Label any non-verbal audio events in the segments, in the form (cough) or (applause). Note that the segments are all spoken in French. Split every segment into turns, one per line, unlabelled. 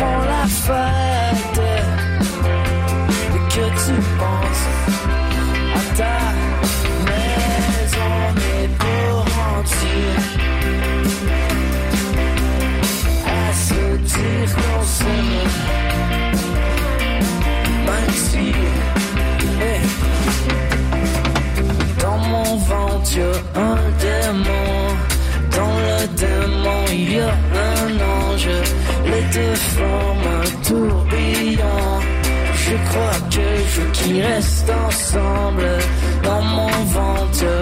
font la fête. Forment un tourbillon. Je crois que je veux qu'ils restent ensemble. Dans mon ventre,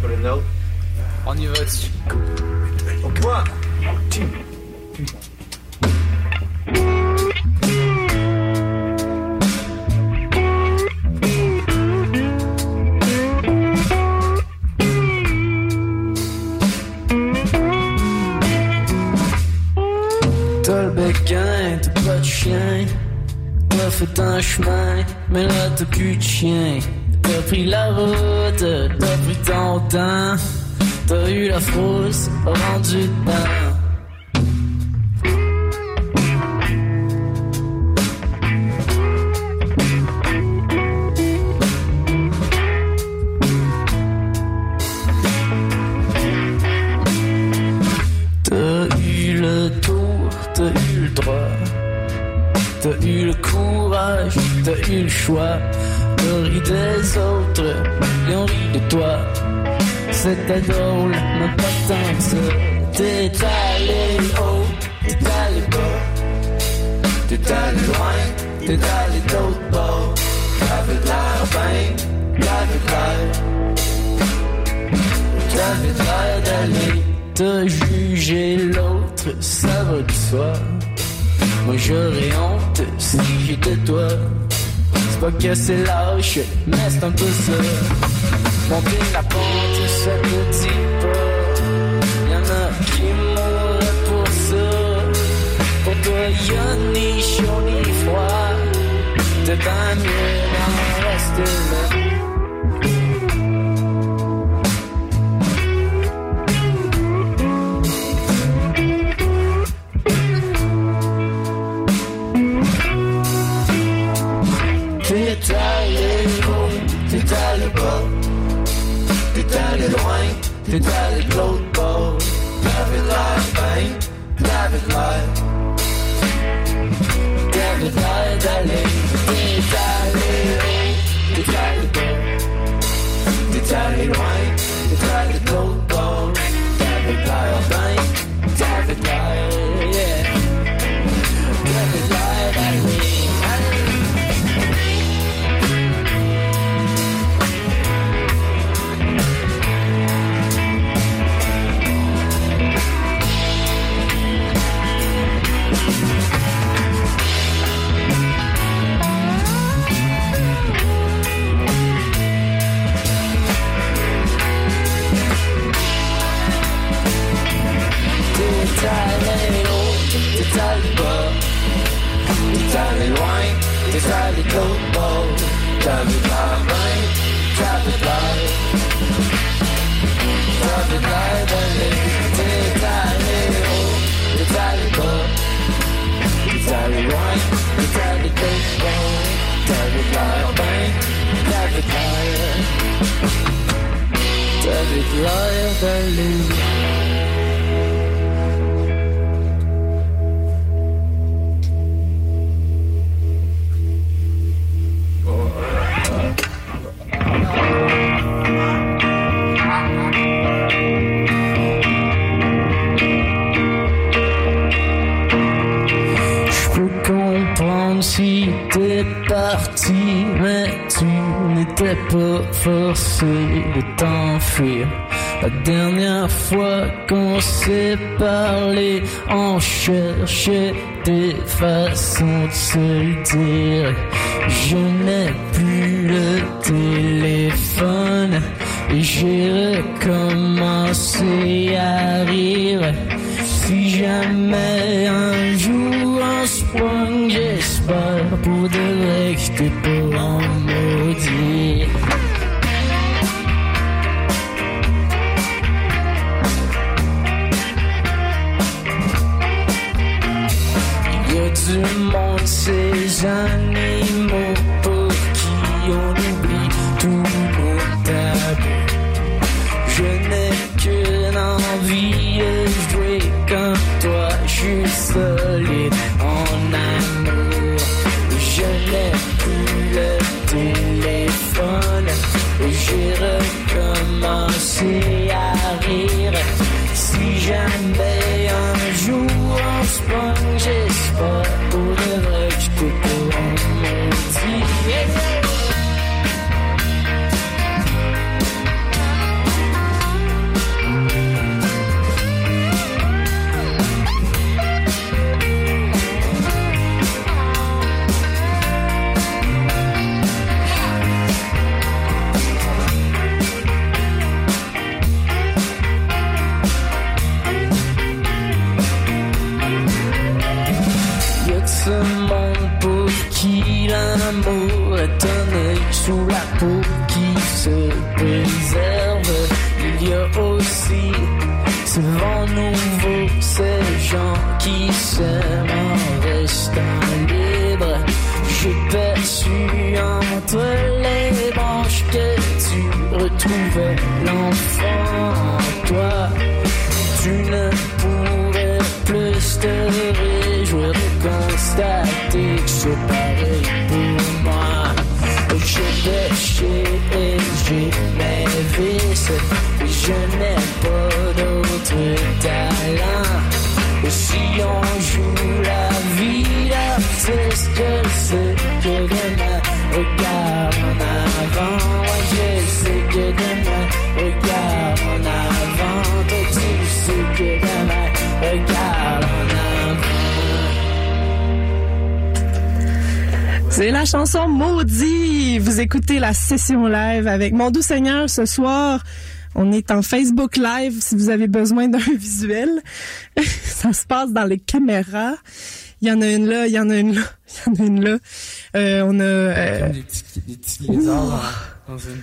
pour une autre?
On y va dessus.
T'as pas de chien. Fait un chemin, mais là t'as plus de chien. T'as pris la route, t'as pris ton temps. T'as eu la frousse, rendu dedans. C'était drôle, mais pas tant que ça. T'es allé haut, t'es allé bas. T'es allé loin, t'es allé d'autre bord. T'avais l'air bien, t'avais l'air. T'avais l'air d'aller te juger l'autre, ça va de soi. Moi j'aurais honte si j'étais toi. C'est pas que c'est lâche, mais c'est un peu ça. Monter la pente, ça te dit pas. Y'en a qui mourraient pour ça. Pour toi, y'a ni chaud ni froid. T'es bien mieux d'en là. Loin, t'es allé de l'autre bord. T'avais l'air bien, t'avais t'es allé de l'autre bord. T'avais l'air bien, t'avais l'air, t'avais l'air d'aller, t'es allé haut, t'es allé bas, t'es allé loin, n'étais pas forcé de t'enfuir. La dernière fois qu'on s'est parlé, on cherchait des façons de se dire. Je n'ai plus le téléphone et j'ai recommencé à rire. Si jamais un jour on se pogne, j'espère pour de vrai que qui l'amour est un œil sous la peau qui se préserve. Il y a aussi ce vent nouveau, ces gens qui s'aiment en restant libres. J'ai perçu entre les branches que tu retrouvais l'enfant en toi. Tu ne pourrais plus te réjouir de constater que c'est pareil pour moi. J'ai péché et j'ai mes vices. Je n'ai pas d'autre talent. Et si on joue la vie d'artiste,
C'est la chanson Maudit. Vous écoutez la session live avec Mon Doux Seigneur ce soir. On est en Facebook Live si vous avez besoin d'un (laughs) visuel. (laughs) Ça se passe dans les caméras. Il y en a une là, il y en a une là, il y en a une là. Euh, on a... euh,
Comme des petits, des petits lézards dans, une.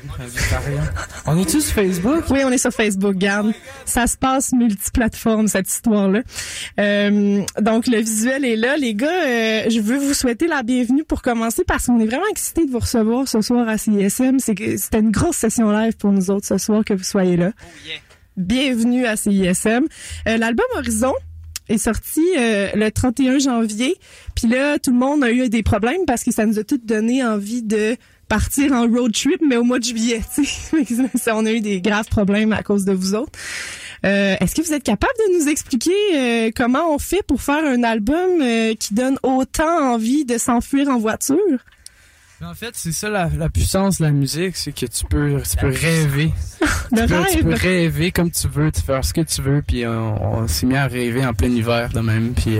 On est tous sur Facebook?
Oui, on est sur Facebook, garde. Ça se passe multiplateforme, cette histoire-là. Euh, donc, le visuel est là. Les gars, euh, je veux vous souhaiter la bienvenue pour commencer parce qu'on est vraiment excités de vous recevoir ce soir à CISM. C'est que c'était une grosse session live pour nous autres ce soir que vous soyez là. Bienvenue à CISM. Euh, L'album Horizon est sorti euh, le 31 janvier. Puis là, tout le monde a eu des problèmes parce que ça nous a tout donné envie de partir en road trip, mais au mois de juillet. (laughs) on a eu des graves problèmes à cause de vous autres. Euh, Est-ce que vous êtes capable de nous expliquer euh, comment on fait pour faire un album euh, qui donne autant envie de s'enfuir en voiture?
En fait, c'est ça la, la puissance de la musique, c'est que tu peux, tu peux rêver. (laughs) Tu, peux, tu peux
rêve.
rêver comme tu veux, tu peux faire ce que tu veux, puis on, on s'est mis à rêver en plein hiver de même, puis...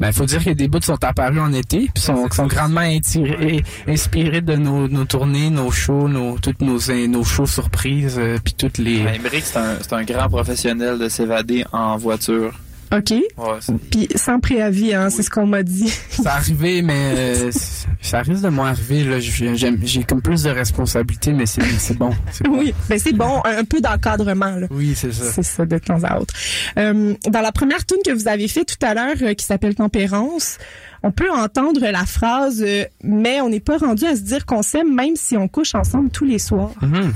Ben, faut dire que des bouts sont apparus en été, puis sont, sont grandement intirés- inspirés de nos, nos tournées, nos shows, nos, toutes nos, nos shows surprises, euh, puis toutes les...
Ben, c'est un, c'est un grand professionnel de s'évader en voiture.
OK.
Ouais,
Puis sans préavis, hein, c'est ce qu'on m'a dit.
c'est arrivé, mais euh, (laughs) ça risque de moins arriver. Là. J'ai comme plus de responsabilités, mais c'est bon.
oui, ben c'est bon, un, peu d'encadrement là.
Oui, c'est ça.
C'est ça, de temps à autre. Euh, dans la première tune que vous avez fait tout à l'heure, euh, qui s'appelle Tempérance, on peut entendre la phrase Mais on n'est pas rendu à se dire qu'on s'aime même si on couche ensemble tous les soirs
Mhm.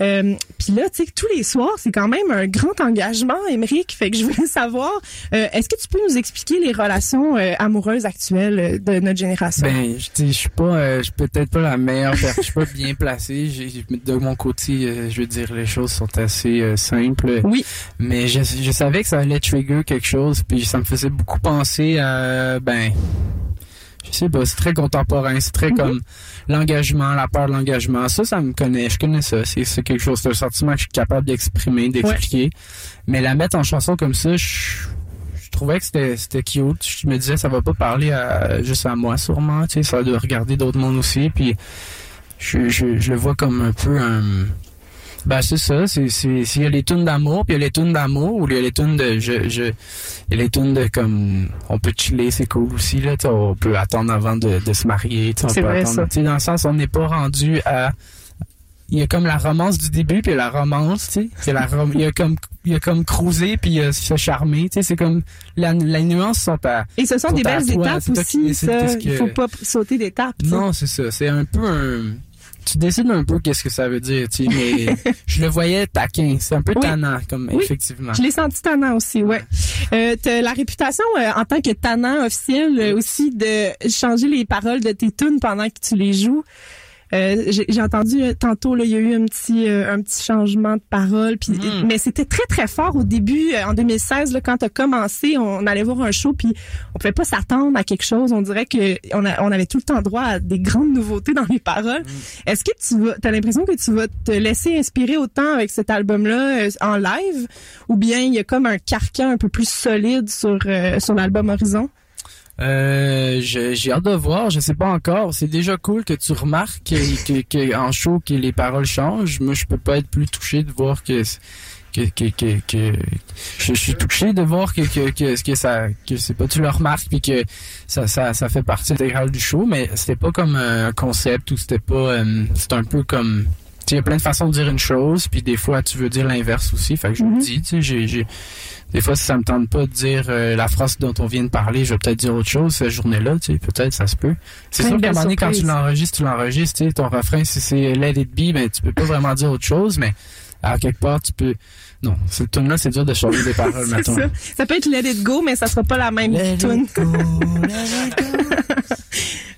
Euh, Puis là, tu sais, que tous les soirs, c'est quand même un grand engagement, Émeric. Fait que je voulais (laughs) savoir, euh, est-ce que tu peux nous expliquer les relations euh, amoureuses actuelles euh, de notre génération?
Ben, je je suis pas, je suis peut-être pas la meilleure, je suis pas bien placé. De mon côté, je veux dire, les choses sont assez simples.
Oui.
Mais je, je savais que ça allait trigger quelque chose, puis ça me faisait beaucoup penser à, ben, je sais pas, c'est très contemporain, c'est très
Mhm.
comme l'engagement, la peur de l'engagement. Ça, ça me connaît, je connais ça. C'est c'est quelque chose, c'est un sentiment que je suis capable d'exprimer, d'expliquer. Mais la mettre en chanson comme ça, je, je trouvais que c'était c'était cute. Je me disais, ça va pas parler à, juste à moi, sûrement. Tu sais, ça doit regarder d'autres mondes aussi. Puis je, je, je le vois comme un peu un. Ben c'est ça, c'est c'est s'il y a les tunes d'amour, puis il y a les tunes d'amour ou il y a les tunes de je je il y a les tunes de comme on peut chiller, c'est cool aussi là, on peut attendre avant de, de se marier, on
C'est
peut
vrai,
attendre, dans le sens on n'est pas rendu à il y a comme la romance du début puis la romance, tu sais, c'est la rom- il y a comme il y a comme cruiser puis il y a se charmer, tu sais, c'est comme la la nuance sont à
Et ce sont des belles étapes
toi
aussi, ça.
qu'est-ce que-
Il faut pas sauter d'étapes.
non, c'est ça. C'est un peu un. Tu décides un peu qu'est-ce que ça veut dire, tu sais, mais (laughs) je le voyais taquin. C'est un peu
Oui.
tannant, comme
Oui.
effectivement.
Je l'ai senti tannant aussi, ouais. Euh, t'as la réputation euh, en tant que tannant officiel euh, aussi de changer les paroles de tes tunes pendant que tu les joues. Euh, j'ai entendu euh, tantôt là, il y a eu un petit euh, un petit changement de parole puis
Mm.
mais c'était très très fort au début euh, en 2016 là quand tu commencé, on allait voir un show puis on pouvait pas s'attendre à quelque chose, on dirait que on, a- on avait tout le temps droit à des grandes nouveautés dans les paroles. Est-ce que tu vas t'as l'impression que tu vas te laisser inspirer autant avec cet album là en live ou bien il y a comme un carcan un peu plus solide sur euh, sur l'album Horizon?
Euh, je- j'ai hâte de voir, je sais pas encore. C'est déjà cool que tu remarques que, que, que en show que les paroles changent. Moi, je peux pas être plus touché de voir que que que que, que- je, je suis touché de voir que que que, que ça que c'est pas tu le remarques puis que ça ça ça fait partie intégrale du show, mais c'était pas comme un concept ou c'était pas euh, c'est un peu comme tu sais, il y a plein de façons de dire une chose, puis des fois tu veux dire l'inverse aussi. Fait que je
Mhm.
le dis, tu sais, j'ai j'ai des fois, si ça me tente pas de dire euh, la phrase dont on vient de parler, je vais peut-être dire autre chose cette journée-là, tu sais, peut-être, ça se peut. C'est sûr qu'à un moment donné, quand tu l'enregistres, tu l'enregistres, tu sais, ton refrain, si c'est Let It Be, ben, tu peux pas vraiment dire autre chose, mais à quelque part, tu peux... Non, cette tune là c'est dur de changer des paroles, (laughs) mettons.
ça. Ça peut être Let It Go mais ça sera pas la même tune. (laughs)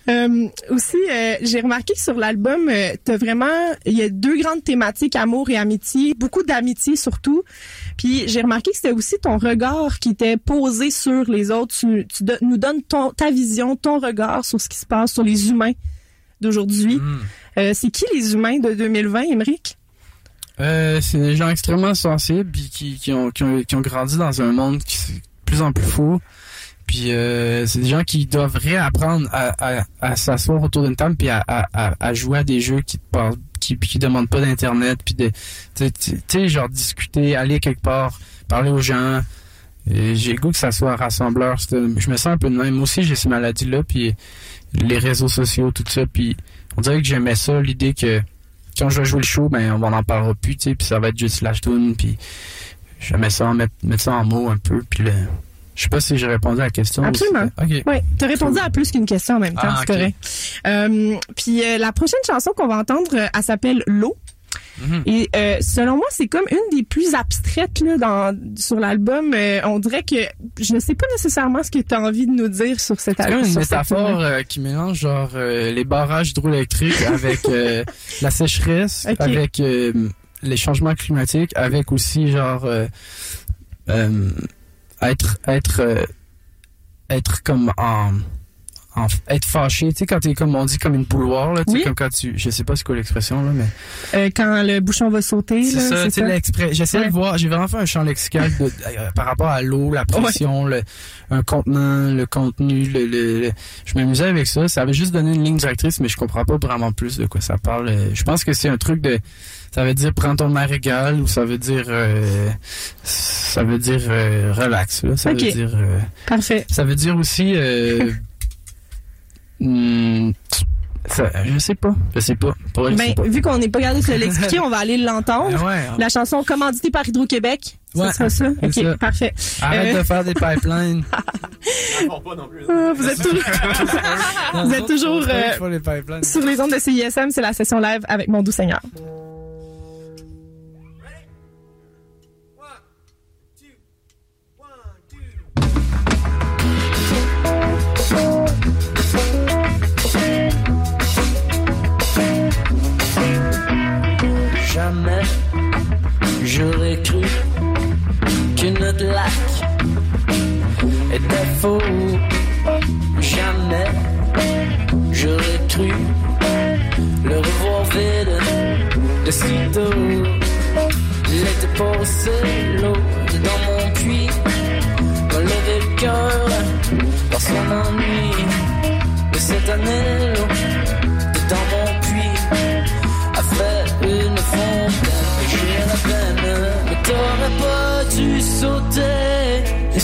Euh, aussi, euh, j'ai remarqué que sur l'album, euh, t'as vraiment, il y a deux grandes thématiques, amour et amitié, beaucoup d'amitié surtout. Puis j'ai remarqué que c'était aussi ton regard qui était posé sur les autres. Tu, tu do- nous donnes ton, ta vision, ton regard sur ce qui se passe sur les humains d'aujourd'hui.
Mm.
Euh, c'est qui les humains de 2020, Émeric?
C'est des gens extrêmement sensibles puis qui, qui, ont, qui, ont, qui ont grandi dans un monde qui est de plus en plus fou. Puis euh, c'est des gens qui doivent réapprendre à, à, s'asseoir autour d'une table puis à, à, jouer à des jeux qui te parlent, qui, qui demandent pas d'internet puis de tu sais, genre discuter, aller quelque part, parler aux gens. J'ai goût que ça soit rassembleur. Je me sens un peu de même. Moi aussi j'ai ces maladies là puis les réseaux sociaux tout ça puis on dirait que j'aimais ça l'idée que quand je vais jouer le show, ben on en parlera plus, tu sais, puis ça va être juste slash tune, puis j'aimais ça mettre, mettre ça en mots un peu, puis le... je sais pas si j'ai répondu à la question.
Absolument. Oui, t'as répondu à plus qu'une question en même temps,
Ah,
c'est correct. Euh, puis euh, la prochaine chanson qu'on va entendre, euh, elle s'appelle L'eau.
Mhm.
Et euh, selon moi, c'est comme une des plus abstraites là, dans, sur l'album. On dirait que je ne sais pas nécessairement ce que tu as envie de nous dire sur cet
C'est
album.
une
sur cette
métaphore qui mélange genre les barrages hydroélectriques (laughs) avec la sécheresse, avec les changements climatiques, avec aussi genre être être euh, être comme en
en- être fâché, tu sais, quand t'es comme on dit comme une bouloire, là, tu sais,
Oui.
comme quand tu, je sais pas c'est quoi l'expression là, mais
Euh, quand le bouchon va sauter,
c'est ça,
ça?
l'exprès- J'essaie
Ouais.
de voir, j'ai vraiment fait un champ lexical de, euh, par rapport à l'eau, la pression, le, un contenant, le contenu, le, le, le- je m'amusais avec ça. Ça avait juste donné une ligne directrice, mais je comprends pas vraiment plus de quoi ça parle. Je pense que c'est un truc de, ça veut dire prends ton égale ou ça veut dire, euh, ça veut dire euh, relax. Là. Ça veut dire, euh,
Parfait.
ça veut dire aussi, euh, (laughs) hmm, ça, je sais pas, je sais pas. Pour elle, je sais
Ben,
pas.
vu qu'on n'est pas capable de se l'expliquer, on va aller l'entendre.
Ah ouais,
La chanson commanditée par Hydro-Québec.
Ouais,
ça sera ça?
c'est
Ok,
ça.
parfait.
arrête
Euh,
de faire des pipelines.
Ils font pas non plus.
Ah, Vous êtes toujours Vous êtes toujours, (laughs) euh, sur les ondes de CISM, c'est la session live avec mon doux Seigneur.
Jamais j'aurais cru que notre lac était faux. Jamais j'aurais cru le revoir vide de sitôt. L'été passé, l'eau dans mon puits m'a levé le cœur par son ennui. Mais cette année,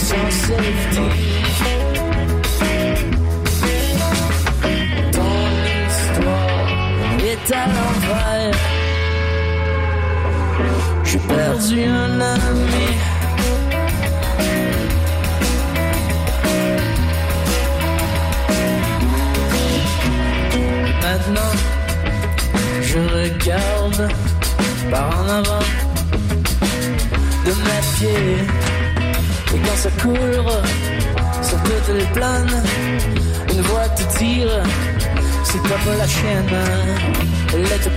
sans safety. À l'envers. J'ai perdu un ami. Maintenant, je regarde par en avant de mes pieds. Et quand ça court sur toutes les planes, une voix te tire, c'est pas la chienne. Elle était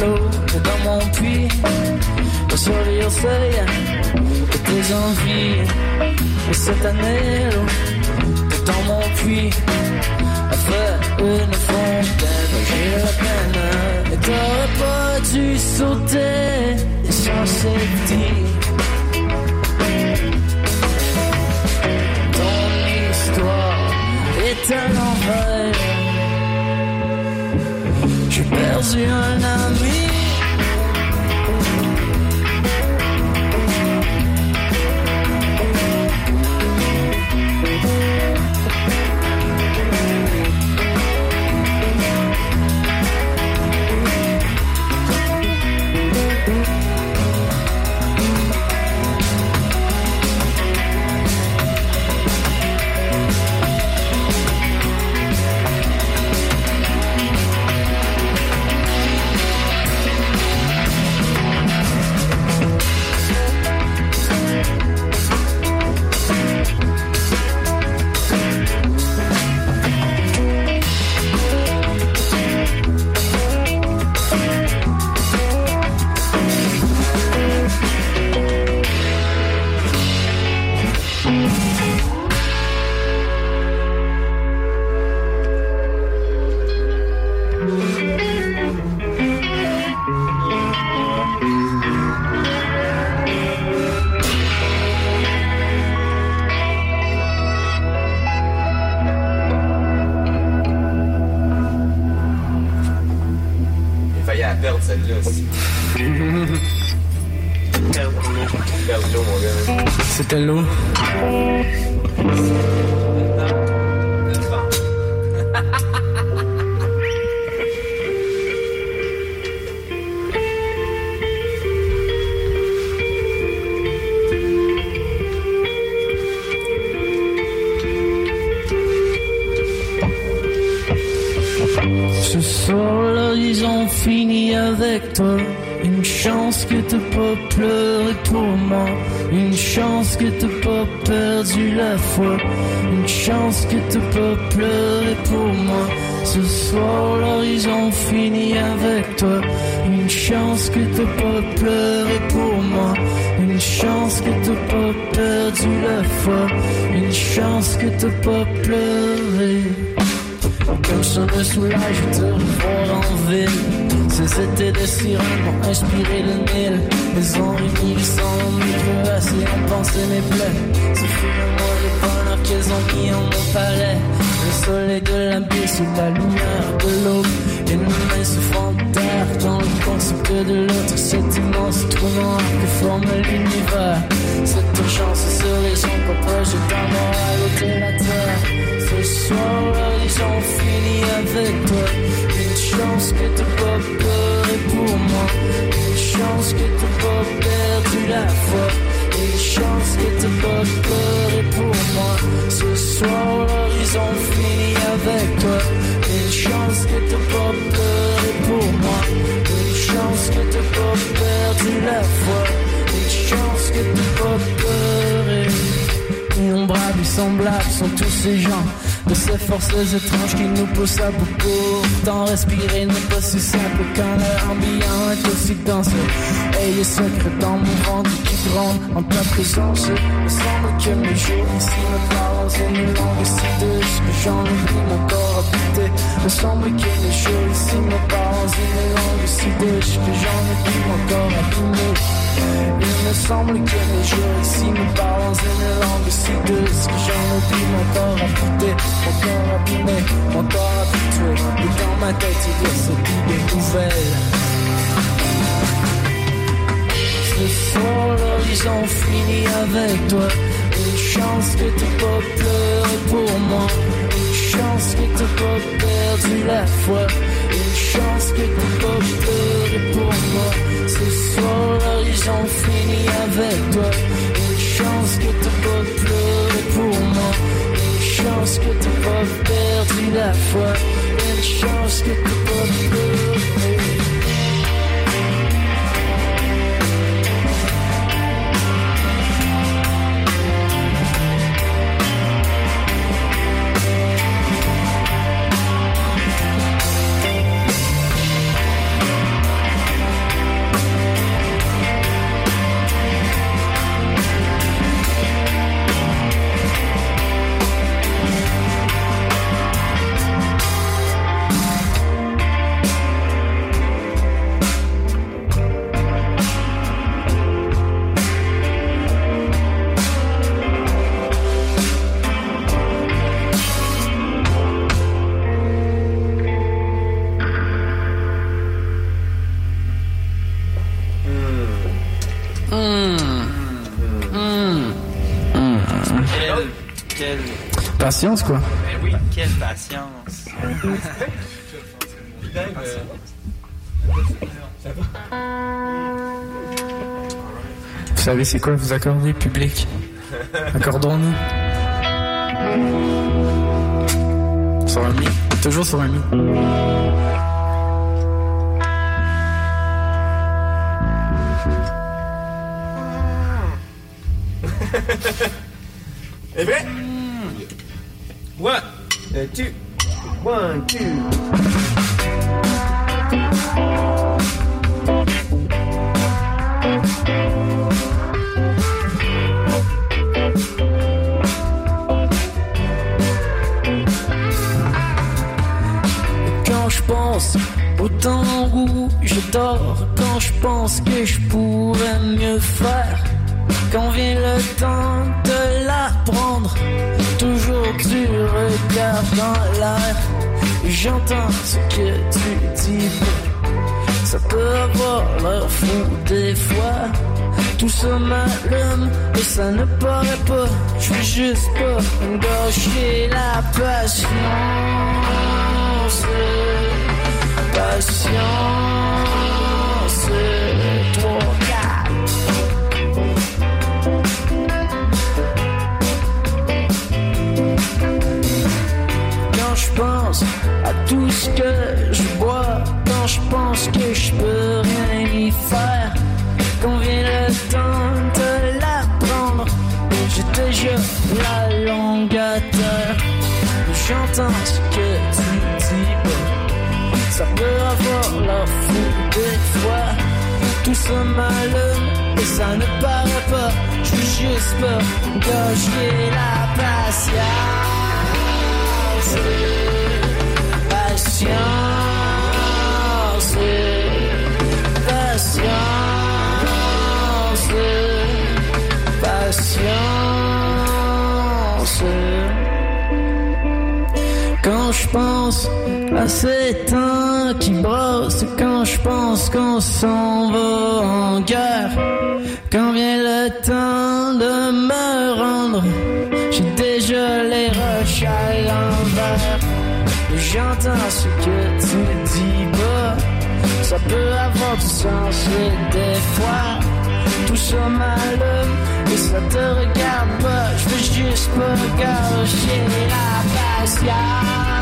l'eau dans mon puits, soleil au seuil de tes envies. Et cette année, l'eau dans mon puits a fait une fontaine. J'ai la peine, et t'aurais pas dû sauter sans safety. J'ai perdu un ami. Ce soir, l'horizon finit avec toi. Une chance que t'as pas pleuré pour moi. Une chance que t'as pas perdu la foi. Une chance que t'as pas pleuré pour moi. Ce soir, l'horizon finit avec toi. Une chance que t'as pas pleuré pour moi. Une chance que t'as pas perdu la foi. Une chance que t'as pas pleuré. Comme ça me soulage de te revoir en ville. Ces étés de sirène m'ont inspiré le Nil. Ils ont réuni le sang, micro assez ont pensé mes plaies. Ce fut le bonheur qu'ils ont mis en mon palais. Le soleil de la sur la lumière de l'aube. Et nos mains se font terre dans le concept de l'autre. Cet immense trou noir que forme l'univers. Cette urgence serait son projet d'amour à l'autre la terre. Ce soir, l'horizon finit avec toi. Une chance que t'as pas pleuré pour moi. Une chance que t'as pas perdu la foi. Une chance que t'as pas pleuré pour moi. Ce soir, l'horizon finit avec toi. Une chance que t'as pas pleuré pour moi. Une chance que t'as pas perdu la foi. Une chance que t'as pas pleuré. Innombrables, semblables sont tous ces gens de ces forces étranges qui nous poussent à bout Pourtant respirer n'est pas si simple quand l'air ambiant est aussi dense. Ayez secret dans mon ventre qui gronde en ta présence. Il semble que mes jours ici me parlent en une que j'en oublie mon corps habité Il semble que les jours ici me parlent en une douce que j'en oublie mon corps abîmé Il me semble que les jours ici me parlent en une langue si douce que j'en oublie mon corps habité mon corps abîmé, mon corps habitué. Et dans ma tête, il y a cette idée nouvelle. Ce soir, l'horizon finit avec toi. Une chance que t'as pas pleuré pour moi. Une chance que t'as pas perdu la foi. Une chance que t'as pas pleuré pour moi. Ce soir, l'horizon finit avec toi. Une chance que t'as pas pleuré pour moi chance que t'as pas perdu la foi. Une chance que t'as pas pleuré.
Patience, quoi.
ben oui, quelle patience.
Vous savez, c'est quoi vous accorder, public? Accordons-nous. Sur un mi. Toujours sur un mi.
C'est vrai? One, uh, two, one, two.
Pense au temps où je dors, quand je pense que je pourrais mieux faire, quand vient le temps de l'apprendre, toujours tu regardes dans l'air, j'entends ce que tu dis. Ça peut avoir l'air fou des fois. Tout ça m'allume et ça ne paraît pas. Je veux juste pas gâcher la patience. Patience. Pense que je peux rien y faire, quand vient le temps de l'apprendre, j'ai déjà la langue à terre. J'entends ce que tu dis, ça peut avoir la fou des fois. Tout ça m'allume ça ne paraît pas. Je veux juste pas gâcher la patience. Patience. Pense à temps qui brossent, quand je pense qu'on s'en va en guerre, quand vient le temps de me rendre, j'ai déjà les roches à l'envers. J'entends ce que tu me dis pas, ça peut avoir du sens, mais des fois, tout ça m'allume et ça te regarde pas. Je veux juste pas gâcher la patience.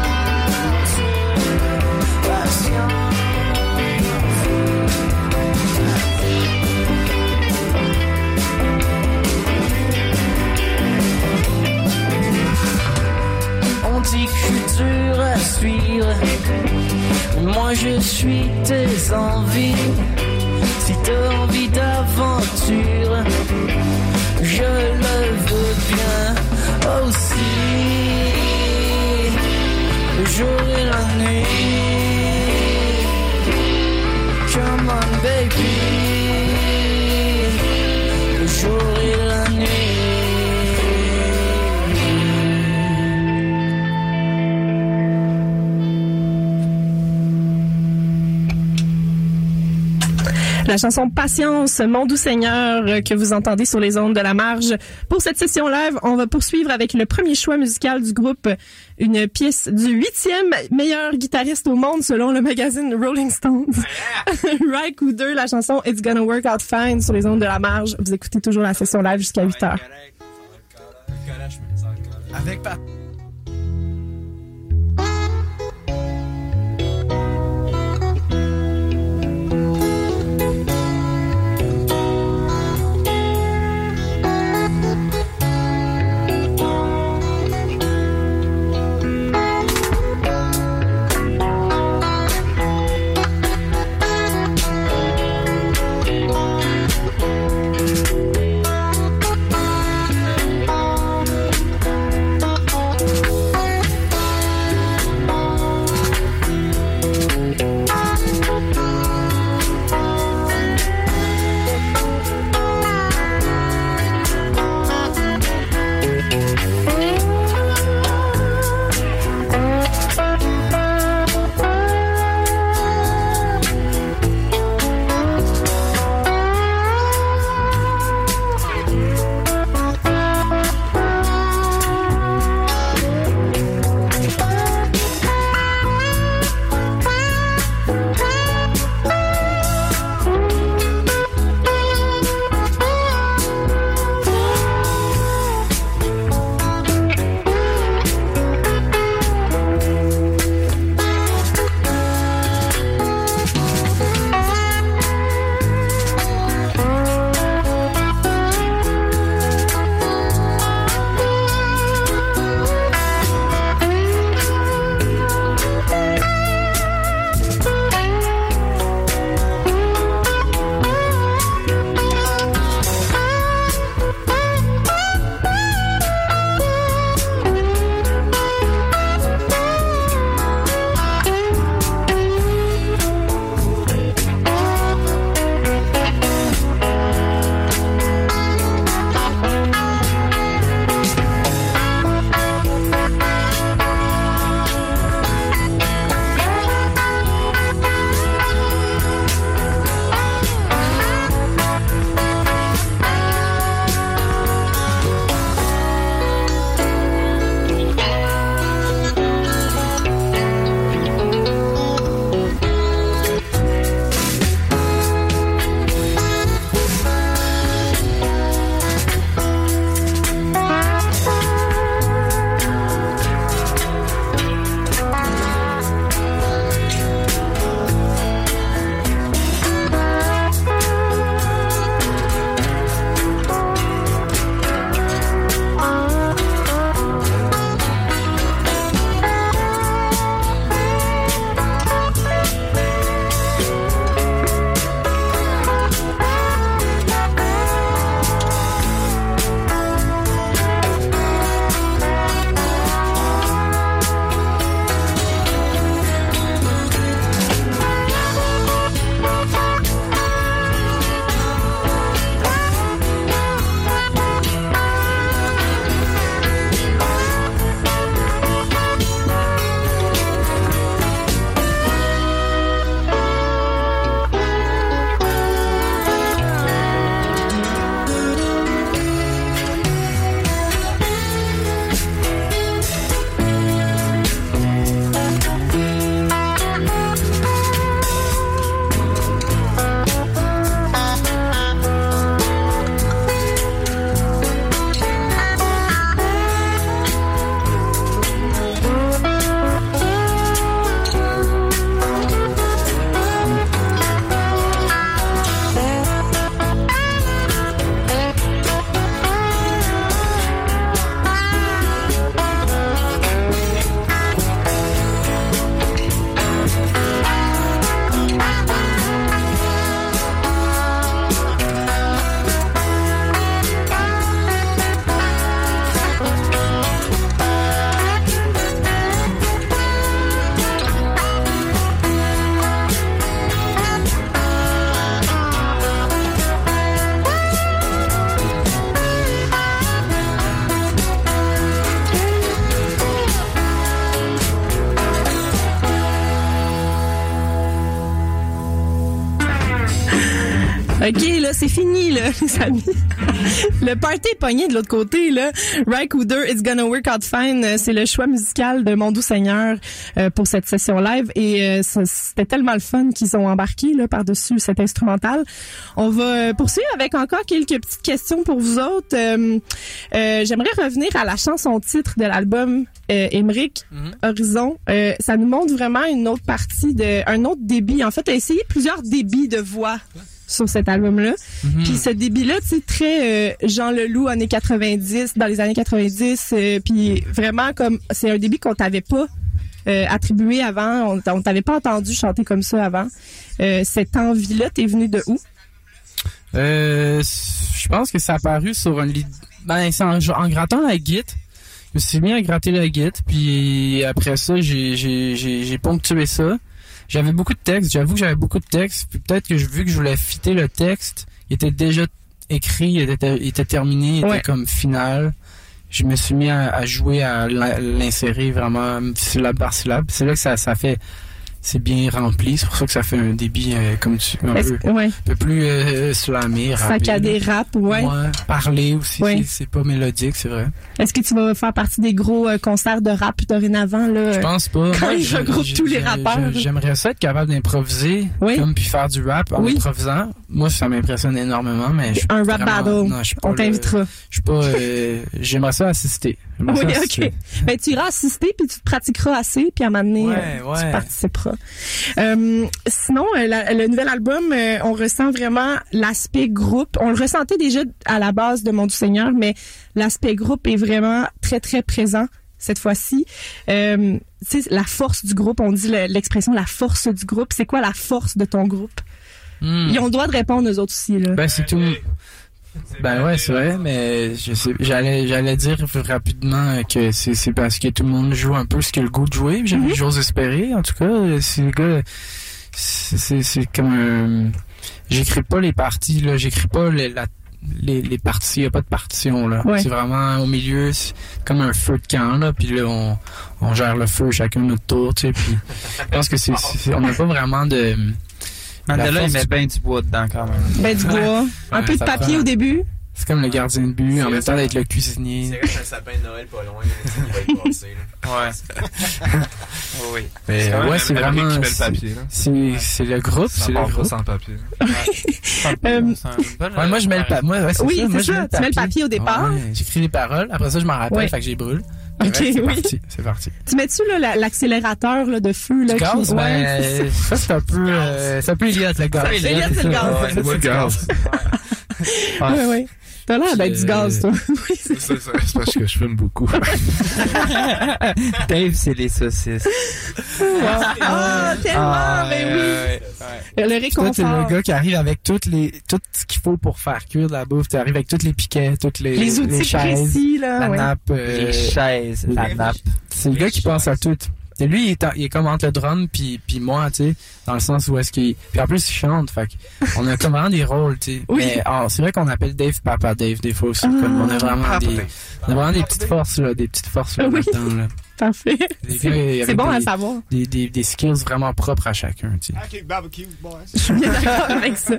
Dur à suivre. Moi je suis tes envies. Si t'as envie d'aventure, je le veux bien aussi. Le jour et la nuit. Baby. Le jour et la nuit.
La chanson Patience, mon doux Seigneur, euh, que vous entendez sur les ondes de la marge. Pour cette session live, on va poursuivre avec le premier choix musical du groupe, une pièce du huitième meilleur guitariste au monde selon le magazine Rolling Stones. (laughs) Ry Cooder, la chanson It's Gonna Work Out Fine sur les ondes de la marge. Vous écoutez toujours la session live jusqu'à 8 heures. Amis. le party pogné de l'autre côté, là. Right Cooder, It's Gonna Work Out Fine, euh, c'est le choix musical de Mon Doux Seigneur euh, pour cette session live. Et euh, c'était tellement le fun qu'ils ont embarqué là par-dessus cet instrumental. On va poursuivre avec encore quelques petites questions pour vous autres. Euh, J'aimerais revenir à la chanson titre de l'album euh, Emmerich, Horizon. Ça nous montre vraiment une autre partie, de, un autre débit. En fait, essayé plusieurs débits de voix sur cet album-là. Puis ce débit-là, sais, très euh, Jean Leloup, années 90, dans les années 90, euh, puis vraiment comme, c'est un débit qu'on t'avait pas euh, attribué avant, on, on t'avait pas entendu chanter comme ça avant. Cette envie-là, t'es venu de où?
Je pense que ça a apparu sur un lit. Ben, c'est en, en grattant la guite. Je me suis mis à gratter la guite, puis après ça, j'ai ponctué ça. J'avais beaucoup de textes, j'avoue que j'avais beaucoup de textes, puis peut-être que je- vu que je voulais fitter le texte, il était déjà écrit, il était, il était terminé, il
Ouais.
était comme final. Je me suis mis à, à jouer, à l'in- l'insérer vraiment syllabe par syllabe. C'est là que ça, ça fait, c'est bien rempli. C'est pour ça que ça fait un débit euh, comme tu, un peu,
ouais,
un peu plus euh, slamé,
saccadé rap, ouais.
Ouais, parler aussi,
Ouais.
c'est- pas mélodique, c'est vrai.
Est-ce que tu vas faire partie des gros euh, concerts de rap dorénavant, là?
Je pense pas.
quand ils
je-
regroupent tous les rappeurs.
J'aimerais ça être capable d'improviser,
Oui.
comme puis faire du rap en
Oui.
improvisant. Moi, ça m'impressionne énormément, mais je
Un rap
vraiment-
battle.
Non,
On t'invitera.
Je suis pas. euh, J'aimerais ça assister.
Oui,
ça
OK.
assister.
Ben, tu iras assister, puis tu te pratiqueras assez, puis à un moment donné, tu participeras. Euh, sinon, euh, la- le nouvel album, euh, on ressent vraiment l'aspect groupe. On le ressentait déjà à la base de Mon Doux Seigneur, mais l'aspect groupe est vraiment très, très présent cette fois-ci. Euh, tu sais, la force du groupe, on dit le- l'expression la force du groupe. C'est quoi la force de ton groupe?
Hmm.
Ils ont le droit de répondre aux autres aussi, là.
Ben, c'est tout. Ben ouais, c'est vrai, mais je sais, j'allais, j'allais dire rapidement que c'est, c'est parce que tout le monde joue un peu ce qu'il a le goût de jouer.
Mhm.
J'avais j'ose espérer, en tout cas. Si le gars, c'est, c'est, c'est comme un, j'écris pas les parties, là, j'écris pas les, la, les, les parties, y a pas de partition, là.
Ouais.
C'est vraiment au milieu, c'est comme un feu de camp, là, puis là, on, on gère le feu chacun notre tour, tu sais, puis je pense que c'est, c'est- on n'a pas vraiment de,
Mandela,
La
il met
du-
bien du bois dedans quand même.
Ben, du bois. un
Ouais,
peu de papier
prend-
au début.
c'est comme le gardien de but, en même temps d'être le cuisinier.
C'est reste un sapin de Noël pas loin, il va être passé. Là.
Ouais. (laughs) Oui.
Mais
quand même
ouais, c'est vraiment.
le
c'est-
papier. là.
C'est c'est le groupe, c'est le groupe.
sans papier. (laughs)
Euh,
Ouais, moi je mets le papier. Moi, ouais, c'est
Oui,
ça. Moi,
c'est
je
ça.
mets
Tu mets le papier au départ.
Ouais, J'écris les paroles. Après ça, je m'en rappelle.
Ouais.
Fait que j'ai brûle.
Ok,
c'est
oui.
parti. C'est parti.
Tu mets-tu l'accélérateur là, de feu là,
Du gaz,
ça.
ben, ça c'est un peu, euh, c'est un peu le gaz.
Ça, Elliott,
c'est le gaz.
Ouais,
C'est moi le gaz.
Ouais, ouais. T'as l'air d'être du gaz, toi. (laughs) oui, c'est
ça, c'est parce que je fume beaucoup.
Dave, c'est les saucisses.
Ah, tellement,
Ah,
ben
ouais,
oui.
ouais, ouais.
Le
Toi, t'es le gars qui arrive avec toutes les, tout ce qu'il faut pour faire cuire de la bouffe. Tu arrives avec tous les piquets, toutes les,
Les outils
chaises,
précis, là.
la
ouais.
nappe. euh,
Les chaises, la nappe.
C'est le gars qui pense à tout. Lui, il est, en- il est comme entre le drum puis puis moi, tu sais, dans le sens où est-ce qu'il... Puis en plus, il chante, fait on a comme vraiment des rôles, tu sais.
Oui.
Mais alors, c'est vrai qu'on appelle Dave Papa Dave des fois aussi.
Ah.
comme on a vraiment
Papa
des...
Dave.
On a vraiment des petites forces, là, des petites forces là,
Oui.
là-dedans, là.
Parfait. C'est bon à
des,
savoir.
des, des, des skills vraiment propres à chacun, tu sais.
Ok, barbecue, boys.
Je suis bien d'accord avec ça. Euh,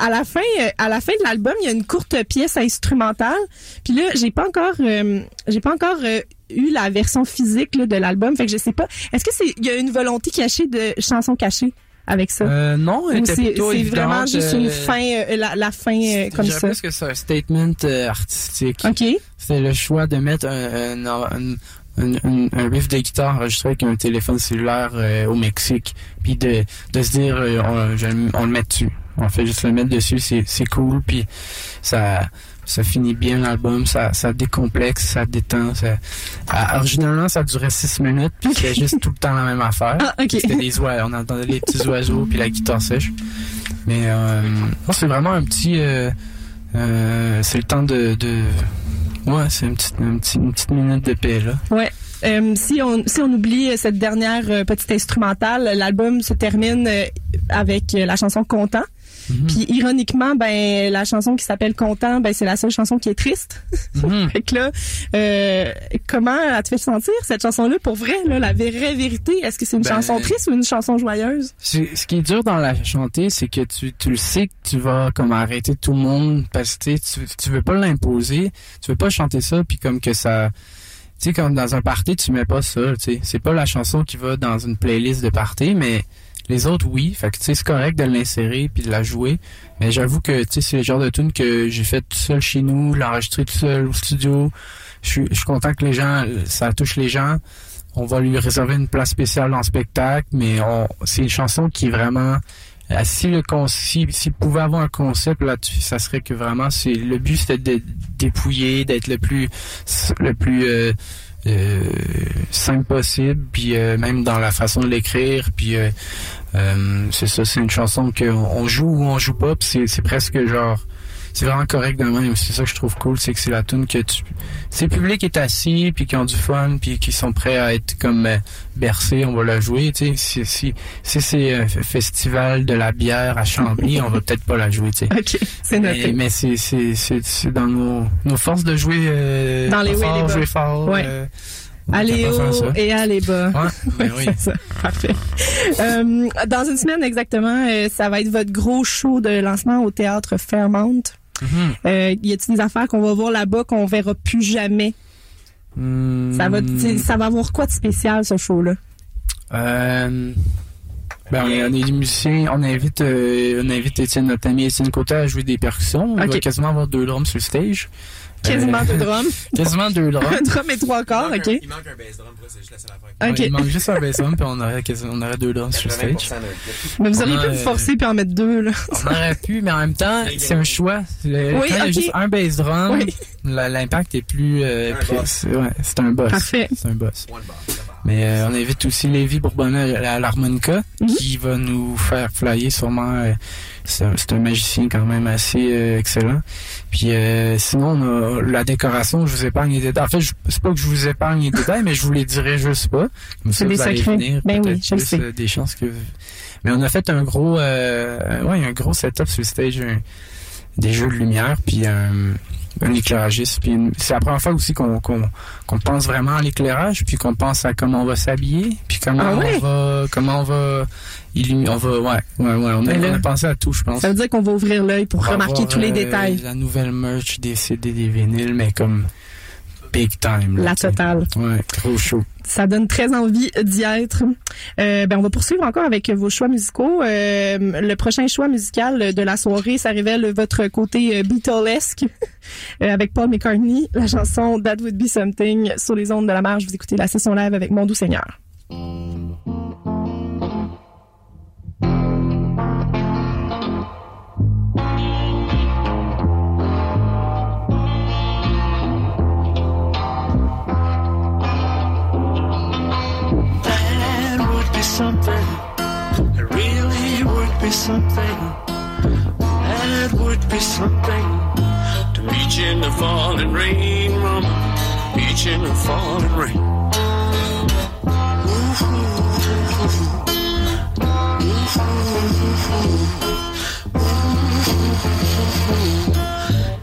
à la fin, euh, à la fin de l'album, il y a une courte pièce instrumentale. Puis là, j'ai pas encore, euh, j'ai pas encore euh, eu la version physique là, de l'album. Fait que je sais pas. Est-ce que c'est, il y a une volonté cachée de chansons cachées avec ça?
Euh, non,
c'est, c'est vraiment juste
euh,
une fin, euh, la, la fin euh, comme
je
ça?
presque que c'est un statement euh, artistique.
Ok.
C'était le choix de mettre un, un, un, un, un- un riff de guitare enregistré avec un téléphone cellulaire euh, au Mexique, puis de, de se dire euh, on, je le- on le met dessus. On fait juste le mettre dessus, c'est, c'est cool, puis ça ça finit bien l'album, ça, ça décomplexe, ça détend. Ça... Ah, originalement, ça durait six minutes, puis c'était juste tout le temps la même affaire.
Ah, ok.
C'était des oiseaux, on entendait les petits oiseaux puis la guitare sèche. Mais euh, c'est vraiment un petit, euh, euh, c'est le temps de, de ouais, c'est une petite, une petite, une petite minute de paix là.
Ouais. Euh, si on si on oublie cette dernière petite instrumentale, l'album se termine avec la chanson Content. Mhm. Puis ironiquement, ben la chanson qui s'appelle Content, ben c'est la seule chanson qui est triste. Mhm. (laughs) fait que là, euh, comment elle te fait sentir cette chanson-là pour vrai, là, la vraie vérité? Est-ce que c'est une ben, chanson triste ou une chanson joyeuse?
Ce qui est dur dans la chanter, c'est que tu, tu le sais que tu vas comme arrêter tout le monde parce que tu tu veux pas l'imposer, tu veux pas chanter ça puis comme que ça tu sais, comme dans un party, tu mets pas ça, tu sais. C'est pas la chanson qui va dans une playlist de party, mais les autres, oui. Fait que, tu sais, c'est correct de l'insérer puis de la jouer. Mais j'avoue que, tu sais, c'est le genre de tune que j'ai fait tout seul chez nous, l'enregistrer tout seul au studio. Je suis, content que les gens, ça touche les gens. On va lui réserver une place spéciale en spectacle, mais on, c'est une chanson qui est vraiment, euh, si le s'il si, pouvait avoir un concept là-dessus, ça serait que vraiment c'est le but c'était de dépouiller, d'être le plus le plus euh, euh, simple possible, puis même dans la façon de l'écrire, puis c'est ça, c'est une chanson qu'on joue ou on joue pas, puis c'est presque genre c'est vraiment correct de même. C'est ça que je trouve cool, c'est que c'est la tune que tu... Si le public est assis, puis qui ont du fun, puis qui sont prêts à être comme euh, bercés, on va la jouer, tu sais. Si, si, c'est un festival de la bière à Chambly, on va peut-être pas la jouer, tu sais. (laughs)
OK, c'est noté.
Mais, c'est, c'est, c'est, dans nos, nos forces de jouer euh,
dans les
fort, jouer
fort. Ouais. Allez haut et allez bas. (laughs)
Ouais, ben oui.
ça. Parfait. Euh, dans une semaine exactement, euh, ça va être votre gros show de lancement au théâtre Fairmount. Mm-hmm. euh, y a-t-il des affaires qu'on va voir là-bas qu'on verra plus jamais?
Mm.
Ça va, ça va avoir quoi de spécial ce show-là?
Euh, ben, on, est, des musiciens, on invite, euh, on invite Étienne, notre ami Étienne Côté à jouer des percussions. On va quasiment avoir deux drums sur le stage.
Quasiment deux drums. (laughs)
Quasiment deux drums.
un drum et trois corps, ok.
il manque un bass drum, c'est juste la seule affaire.
Okay. il manque juste un bass drum, puis on aurait, on aurait deux drums sur le stage.
Mais vous auriez pu vous forcer puis en mettre deux, là. (laughs)
On aurait pu, mais en même temps, c'est un choix. Le, oui, quand il y a juste un bass drum, l'impact est plus, euh, ouais, c'est un boss.
Parfait.
C'est un boss. Mais euh, on invite aussi Lévi Bourbonnais à l'harmonica, mhm. qui va nous faire flyer sûrement. Euh, c'est un magicien quand même assez euh, excellent. Puis sinon, on a la décoration, je vous épargne les détails. En fait, c'est pas que je vous épargne les détails, mais je vous les dirai juste pas.
Comme ça, vous allez venir. Ben oui, je sais.
des chances que... Mais on a fait un gros, ouais, un gros setup sur le stage, des jeux de lumière, puis un un éclairagiste. Puis c'est la première fois aussi qu'on pense vraiment à l'éclairage, puis qu'on pense à comment on va s'habiller, puis comment ah on va comment on va illuminer, on va ouais ouais ouais on a, on a pensé à tout, je pense.
Ça veut dire qu'on va ouvrir l'œil pour remarquer tous les euh, détails.
La nouvelle merch des CD, des vinyles, mais comme big time.
la totale.
Ouais, trop chaud.
Ça donne très envie d'y être. Euh, ben on va poursuivre encore avec vos choix musicaux. Euh, le prochain choix musical de la soirée, ça révèle votre côté euh, Beatlesque (laughs) avec Paul McCartney, la chanson That Would Be Something sur les ondes de la marge. Vous écoutez la session live avec Mon Doux Seigneur. Something. It really would be something. That would be something. To you in the falling rain, mama. You in the falling rain.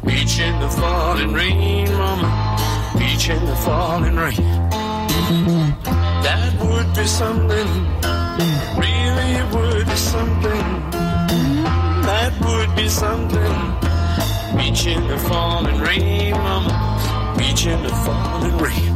You in the falling rain, mama. You in the falling rain. Be something Really it would be something. That would be something. Reaching the falling rain, mama. Reaching the falling rain.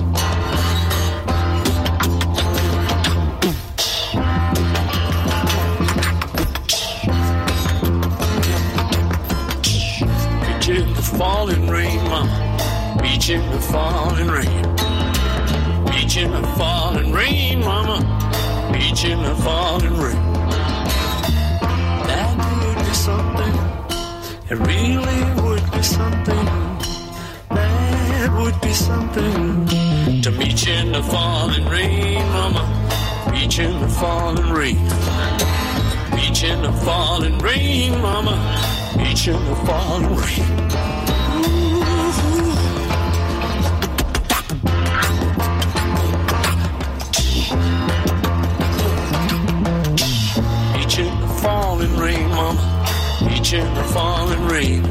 Reaching the falling rain, mama. Reaching the falling rain. Reaching the falling rain, mama beach in the falling rain. That would be something. It really would be something. That would be something. To meet you in the falling rain, mama. Beach in the falling rain. Beach in the falling rain, mama. Beach in the falling rain.
Each in the falling rain.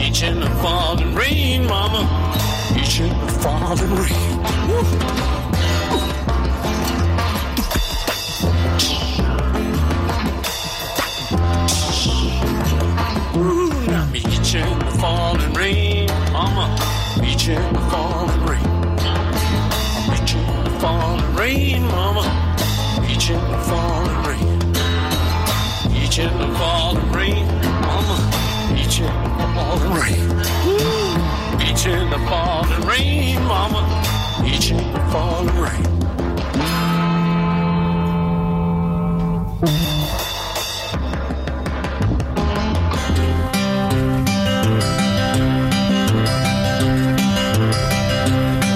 Each in the falling rain, mama. Each in the falling rain. Ooh, rain, mama. Each falling rain.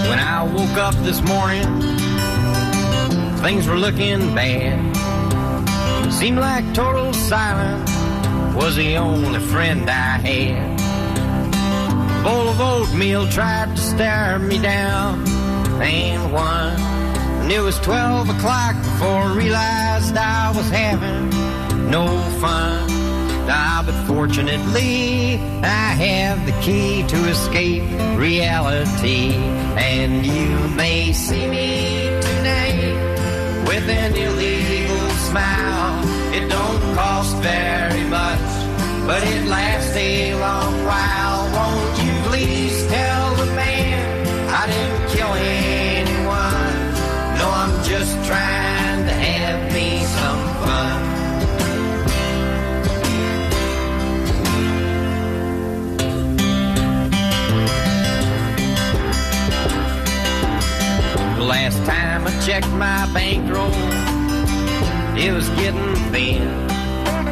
When I woke up this morning, things were looking bad. Seemed like total silence was the only friend I had. Bowl of oatmeal tried to stare me down and won. And it was 12 o'clock before I realized I was having no fun. Ah, but fortunately, I have the key to escape reality. And you may see me tonight with an illegal smile. It don't cost very much, but it lasts a long while. Won't you please tell the man I didn't kill anyone? No, I'm just trying to have me some fun. The last time I checked my bankroll, it was getting thin.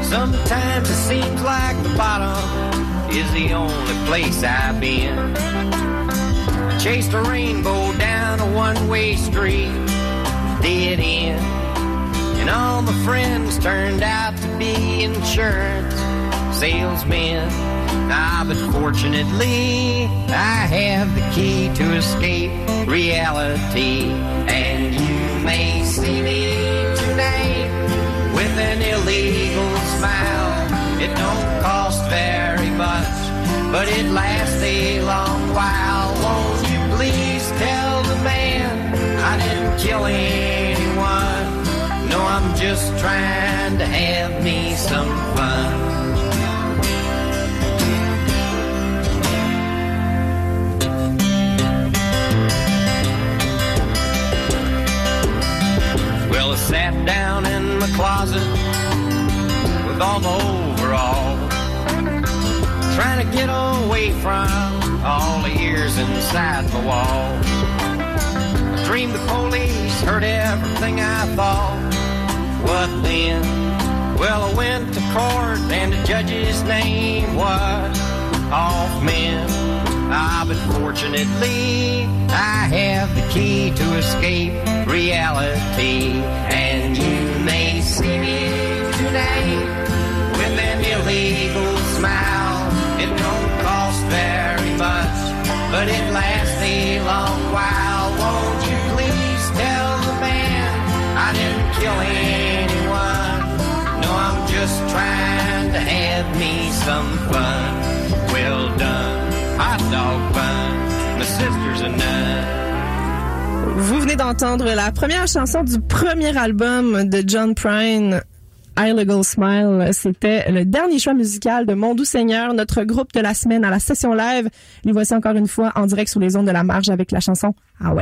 Sometimes it seems like the bottom is the only place I've been. I chased a rainbow down a one-way street, dead end. And all my friends turned out to be insurance salesmen. Ah, but fortunately, I have the key to escape reality. And you may see me tonight with an illegal smile. It don't cost very much, but it lasts a long while. Won't you please tell the man I didn't kill anyone? No, I'm just trying to have me some fun. Well, I sat down in my closet with all my overalls, trying to get away from all the years inside my walls. I dreamed the police heard everything I thought. What then? Well, I went to court and the judge's name was Hoffman. Ah, but fortunately, I have the key to escape reality. And you may see me tonight with an illegal smile. It don't cost very much, but it lasts a long while. Won't you please tell the man I didn't kill anyone? No, I'm just trying to have me some fun. Well done, hot dog fun. My sister's a nun.
Vous venez d'entendre la première chanson du premier album de John Prine. Illegal Smile, c'était le dernier choix musical de Mon Doux Seigneur, notre groupe de la semaine à la session live. Les voici encore une fois en direct sur les ondes de la marge avec la chanson Ah.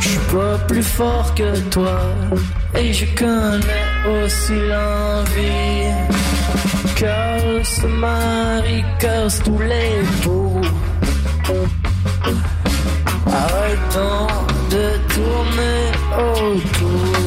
Je suis pas plus fort que toi et je connais aussi l'envie. Cœur se marie, cœur tous les beaux. Arrêtons de tourner autour.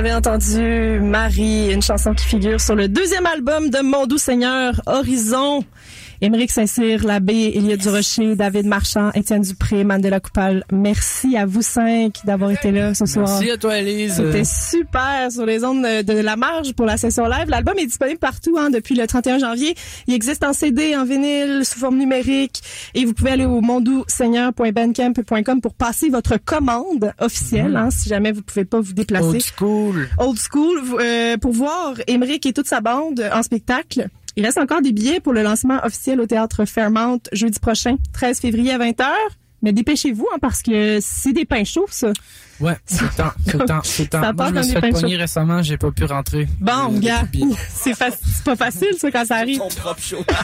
Avez entendu Marie, une chanson qui figure sur le deuxième album de Mon Doux Seigneur, Horizon. Émeric Saint-Cyr, Labbé, Elia Durocher, David Marchand, Étienne Dupré, Mandela Coupal. Merci à vous cinq d'avoir été là ce soir.
Merci à toi, Elise.
C'était super sur les ondes de la marge pour la session live. L'album est disponible partout hein, depuis le 31 janvier. Il existe en CD, en vinyle, sous forme numérique. Et vous pouvez aller au mondouseigneur.bandcamp.com pour passer votre commande officielle, hein, si jamais vous pouvez pas vous déplacer.
Old school.
Old school, euh, pour voir Émeric et toute sa bande en spectacle. Il reste encore des billets pour le lancement officiel au théâtre Fairmount jeudi prochain, 13 février à 20h. Mais dépêchez-vous, hein, parce que c'est des pains chauds, ça.
Ouais, (laughs) c'est le temps, c'est le temps, c'est le temps.
Ça
Moi, je me
dans
suis fait
pains
pogner
chauds.
récemment, j'ai pas pu rentrer.
Bon,
Euh,
gars, (laughs) c'est pas facile, ça, quand ça arrive.
Ton propre show. (laughs)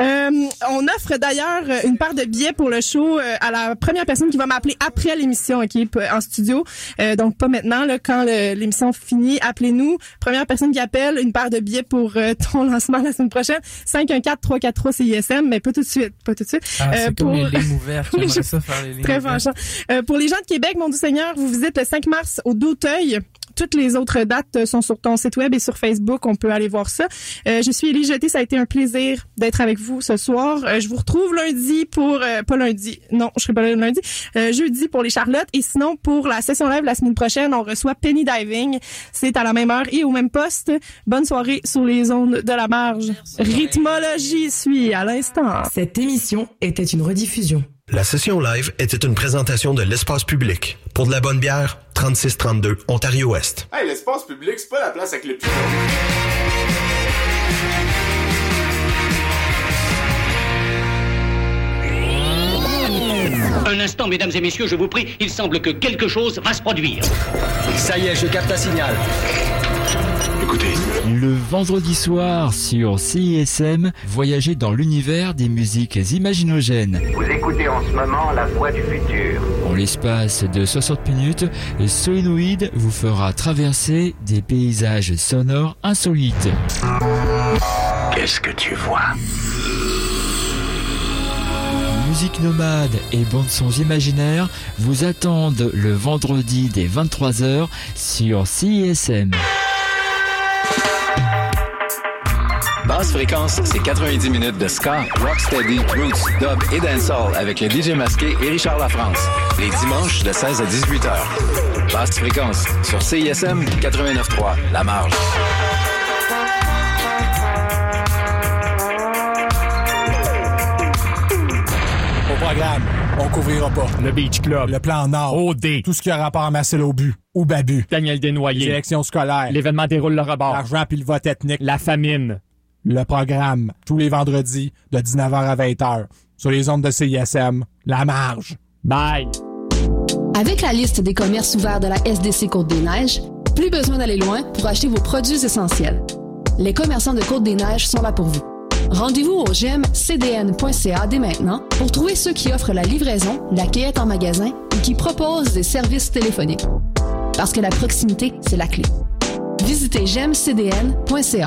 Euh, on offre d'ailleurs une paire de billets pour le show euh, à la première personne qui va m'appeler après l'émission, ok, en studio. Euh, donc pas maintenant, là, quand l'émission finit, appelez-nous. Première personne qui appelle, une paire de billets pour euh, ton lancement la semaine prochaine. 514-343 CISM, mais pas tout de suite, pas tout de suite.
Ah,
Euh,
c'est
pour-
comme les lignes ouvertes.
Oui, je-
ça faire les lignes
Très fâchant. Euh, pour les gens de Québec, mon doux Seigneur, vous visitez le 5 mars au Douteuil. Toutes les autres dates euh, sont sur ton site web et sur Facebook. On peut aller voir ça. Euh, je suis Élie Jeté. Ça a été un plaisir d'être avec vous ce soir. Euh, je vous retrouve lundi pour... euh, pas lundi. Non, je serai pas là lundi. Euh, jeudi pour les Charlottes. Et sinon, pour la session live la semaine prochaine, on reçoit Penny Diving. C'est à la même heure et au même poste. Bonne soirée sur les ondes de la marge. Rythmologie suit à l'instant.
Cette émission était une rediffusion.
La session live était une présentation de l'espace public. Pour de la bonne bière, 3632 Ontario-Ouest.
Hey, l'espace public, c'est pas la place avec le.
Un instant, mesdames et messieurs, je vous prie, il semble que quelque chose va se produire.
Ça y est, je capte un signal.
Écoutez,
Le vendredi soir sur CISM, voyagez dans l'univers des musiques imaginogènes.
Vous écoutez en ce moment la voix du futur.
En l'espace de 60 minutes, Solenoid vous fera traverser des paysages sonores insolites.
Qu'est-ce que tu vois?
Musique nomade et bandes sons imaginaires vous attendent le vendredi dès 23h sur CISM.
Basse fréquence, c'est 90 minutes de ska, rocksteady, roots, dub et dancehall avec le DJ masqué et Richard Lafrance. Les dimanches de 16 à 18 heures. Basse fréquence sur CISM 89.3, La Marge.
Au programme, on couvrira pas.
Le Beach Club.
Le plan Nord.
OD.
Tout ce qui a rapport à Marcel Aubu ou Babu.
Daniel Desnoyers.
élections scolaires.
L'événement déroule le rebord.
L'argent puis le vote ethnique.
La famine.
Le programme, tous les vendredis, de 19h à 20h. Sur les ondes de CISM. La marge.
Bye.
Avec la liste des commerces ouverts de la SDC Côte-des-Neiges, plus besoin d'aller loin pour acheter vos produits essentiels. Les commerçants de Côte-des-Neiges sont là pour vous. Rendez-vous au gmcdn.ca dès maintenant pour trouver ceux qui offrent la livraison, la cueillette en magasin ou qui proposent des services téléphoniques. Parce que la proximité, c'est la clé. Visitez gmcdn.ca.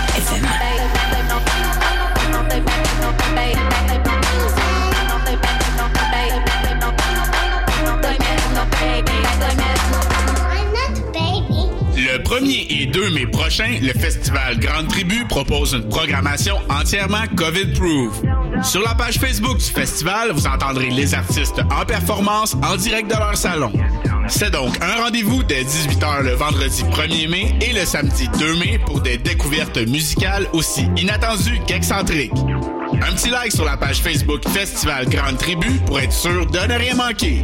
Le 1er et 2 mai prochain, le festival Grande Tribu propose une programmation entièrement COVID-proof. Sur la page Facebook du festival, vous entendrez les artistes en performance en direct de leur salon. C'est donc un rendez-vous dès 18h le vendredi 1er mai et le samedi 2 mai pour des découvertes musicales aussi inattendues qu'excentriques. Un petit like sur la page Facebook Festival Grande Tribu pour être sûr de ne rien manquer.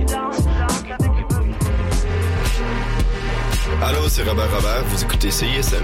Allô, c'est Robert Robert, vous écoutez CISM.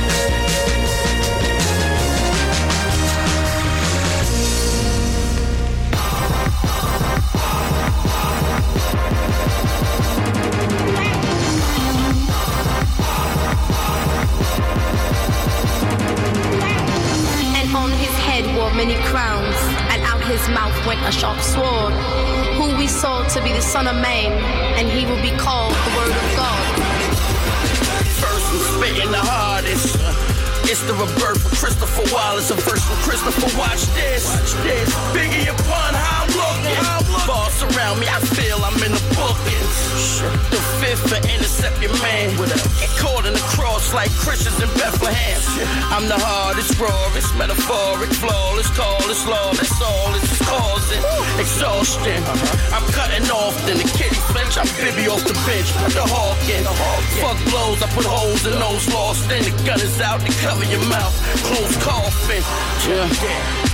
Put holes in those lost. Then the gun is out, they cover your mouth. Close coffin. Yeah.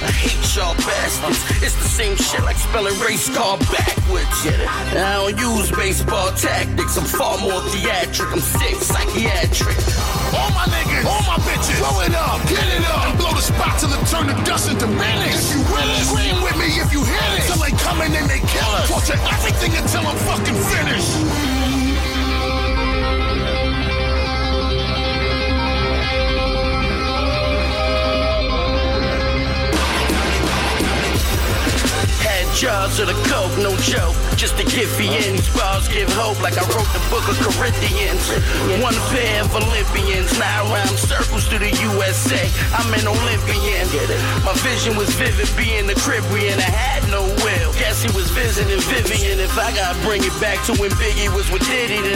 I hate y'all bastards. It's the same shit like spelling race car backwards. I don't use baseball tactics. I'm far more theatric. I'm sick, psychiatric.
All my niggas, all my bitches, blow it up, get it up, and blow the spot till it turn the dust into minutes. If you with it, scream with me if you hit it. Till they come in and they kill us. Torture everything until I'm fucking finished.
Jars of the coke, no joke. Just to me in. These bars give hope like I wrote the book of Corinthians. One pair of Olympians, now around circles to the USA. I'm an Olympian. My vision was vivid, being the crib we. I had no will. Guess he was visiting Vivian. If I gotta bring it back to when Biggie was with Diddy, then